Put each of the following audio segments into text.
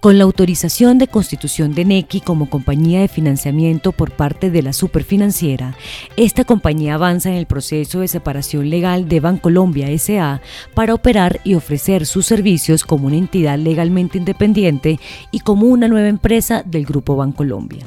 Con la autorización de constitución de NECI como compañía de financiamiento por parte de la superfinanciera, esta compañía avanza en el proceso de separación legal de Bancolombia SA para operar y ofrecer sus servicios como una entidad legalmente independiente y como una nueva empresa del Grupo Bancolombia.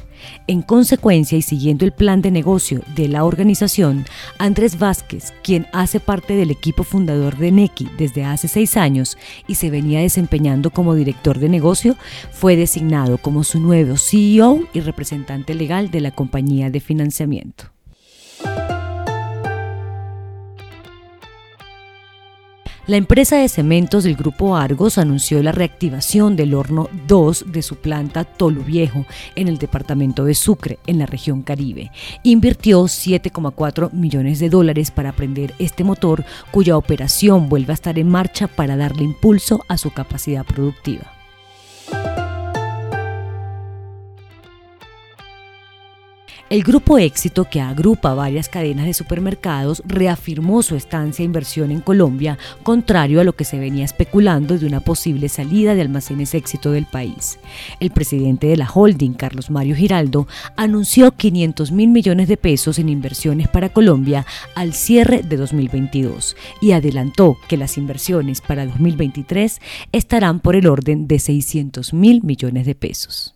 En consecuencia y siguiendo el plan de negocio de la organización, Andrés Vázquez, quien hace parte del equipo fundador de NECI desde hace seis años y se venía desempeñando como director de negocio, fue designado como su nuevo CEO y representante legal de la compañía de financiamiento. La empresa de cementos del grupo Argos anunció la reactivación del horno 2 de su planta Tolu Viejo en el departamento de Sucre, en la región Caribe. Invirtió 7,4 millones de dólares para prender este motor, cuya operación vuelve a estar en marcha para darle impulso a su capacidad productiva. El grupo Éxito, que agrupa varias cadenas de supermercados, reafirmó su estancia e inversión en Colombia, contrario a lo que se venía especulando de una posible salida de almacenes Éxito del país. El presidente de la holding, Carlos Mario Giraldo, anunció 500 mil millones de pesos en inversiones para Colombia al cierre de 2022 y adelantó que las inversiones para 2023 estarán por el orden de 600 mil millones de pesos.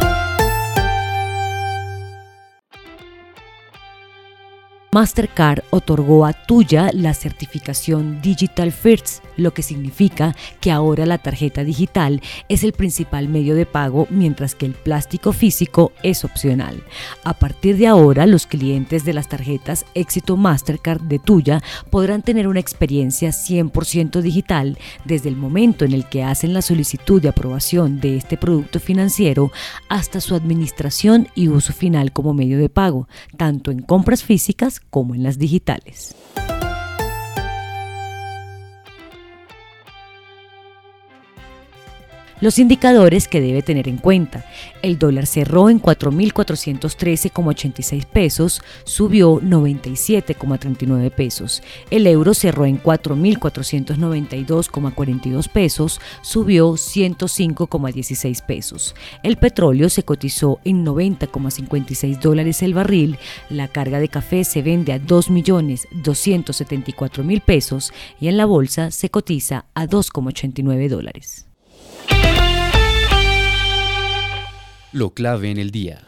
Mastercard otorgó a Tuya la certificación Digital First, lo que significa que ahora la tarjeta digital es el principal medio de pago mientras que el plástico físico es opcional. A partir de ahora, los clientes de las tarjetas Éxito Mastercard de Tuya podrán tener una experiencia 100% digital desde el momento en el que hacen la solicitud de aprobación de este producto financiero hasta su administración y uso final como medio de pago, tanto en compras físicas como en las digitales. Los indicadores que debe tener en cuenta. El dólar cerró en 4.413,86 pesos, subió 97,39 pesos. El euro cerró en 4.492,42 pesos, subió 105,16 pesos. El petróleo se cotizó en 90,56 dólares el barril. La carga de café se vende a 2.274.000 pesos y en la bolsa se cotiza a 2,89 dólares. Lo clave en el día.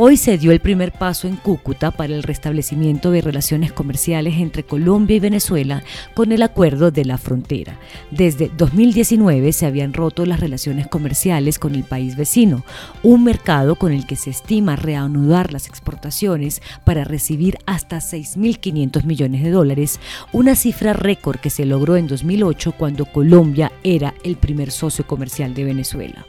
Hoy se dio el primer paso en Cúcuta para el restablecimiento de relaciones comerciales entre Colombia y Venezuela con el acuerdo de la frontera. Desde 2019 se habían roto las relaciones comerciales con el país vecino, un mercado con el que se estima reanudar las exportaciones para recibir hasta 6.500 millones de dólares, una cifra récord que se logró en 2008 cuando Colombia era el primer socio comercial de Venezuela.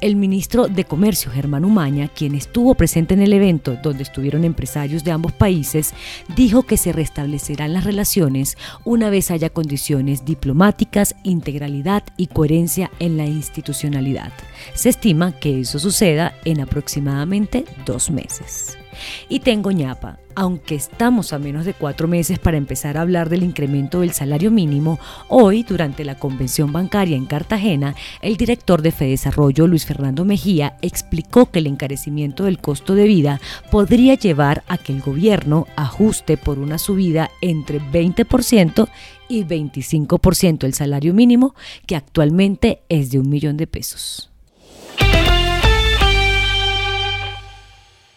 El ministro de Comercio, Germán Umaña, quien estuvo presente en el evento donde estuvieron empresarios de ambos países, dijo que se restablecerán las relaciones una vez haya condiciones diplomáticas, integralidad y coherencia en la institucionalidad. Se estima que eso suceda en aproximadamente dos meses. Y tengo ñapa. Aunque estamos a menos de cuatro meses para empezar a hablar del incremento del salario mínimo, hoy, durante la convención bancaria en Cartagena, el director de Fedesarrollo, Luis Fernando Mejía, explicó que el encarecimiento del costo de vida podría llevar a que el gobierno ajuste por una subida entre 20% y 25% el salario mínimo, que actualmente es de un millón de pesos.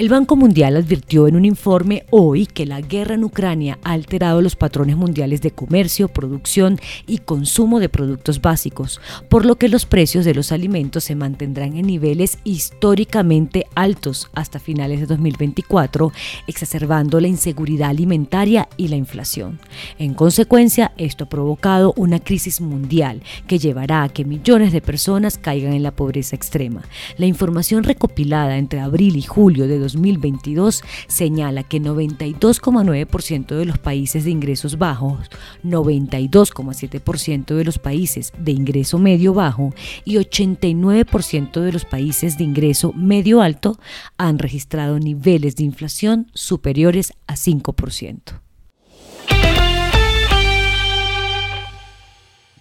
El Banco Mundial advirtió en un informe hoy que la guerra en Ucrania ha alterado los patrones mundiales de comercio, producción y consumo de productos básicos, por lo que los precios de los alimentos se mantendrán en niveles históricamente altos hasta finales de 2024, exacerbando la inseguridad alimentaria y la inflación. En consecuencia, esto ha provocado una crisis mundial que llevará a que millones de personas caigan en la pobreza extrema. La información recopilada entre abril y julio de 2022 señala que 92,9% de los países de ingresos bajos, 92,7% de los países de ingreso medio bajo y 89% de los países de ingreso medio alto han registrado niveles de inflación superiores a 5%.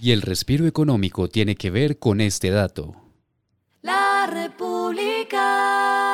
Y el respiro económico tiene que ver con este dato. La República.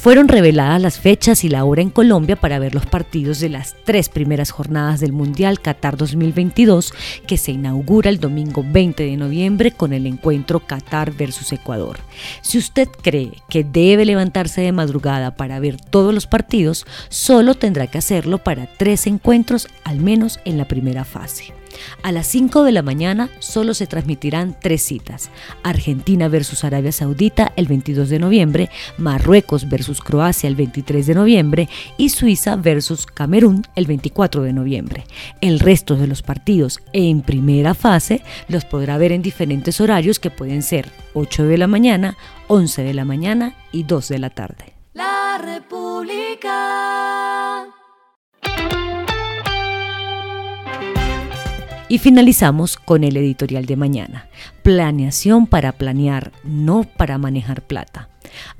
Fueron reveladas las fechas y la hora en Colombia para ver los partidos de las tres primeras jornadas del Mundial Qatar 2022 que se inaugura el domingo 20 de noviembre con el encuentro Qatar versus Ecuador. Si usted cree que debe levantarse de madrugada para ver todos los partidos, solo tendrá que hacerlo para tres encuentros al menos en la primera fase. A las 5 de la mañana solo se transmitirán tres citas. Argentina versus Arabia Saudita el 22 de noviembre, Marruecos versus Croacia el 23 de noviembre y Suiza versus Camerún el 24 de noviembre. El resto de los partidos en primera fase los podrá ver en diferentes horarios que pueden ser 8 de la mañana, 11 de la mañana y 2 de la tarde. La República. Y finalizamos con el editorial de mañana. Planeación para planear, no para manejar plata.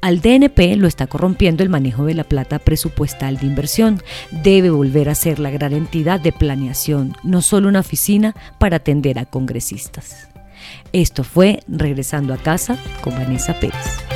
Al DNP lo está corrompiendo el manejo de la plata presupuestal de inversión. Debe volver a ser la gran entidad de planeación, no solo una oficina para atender a congresistas. Esto fue Regresando a casa con Vanessa Pérez.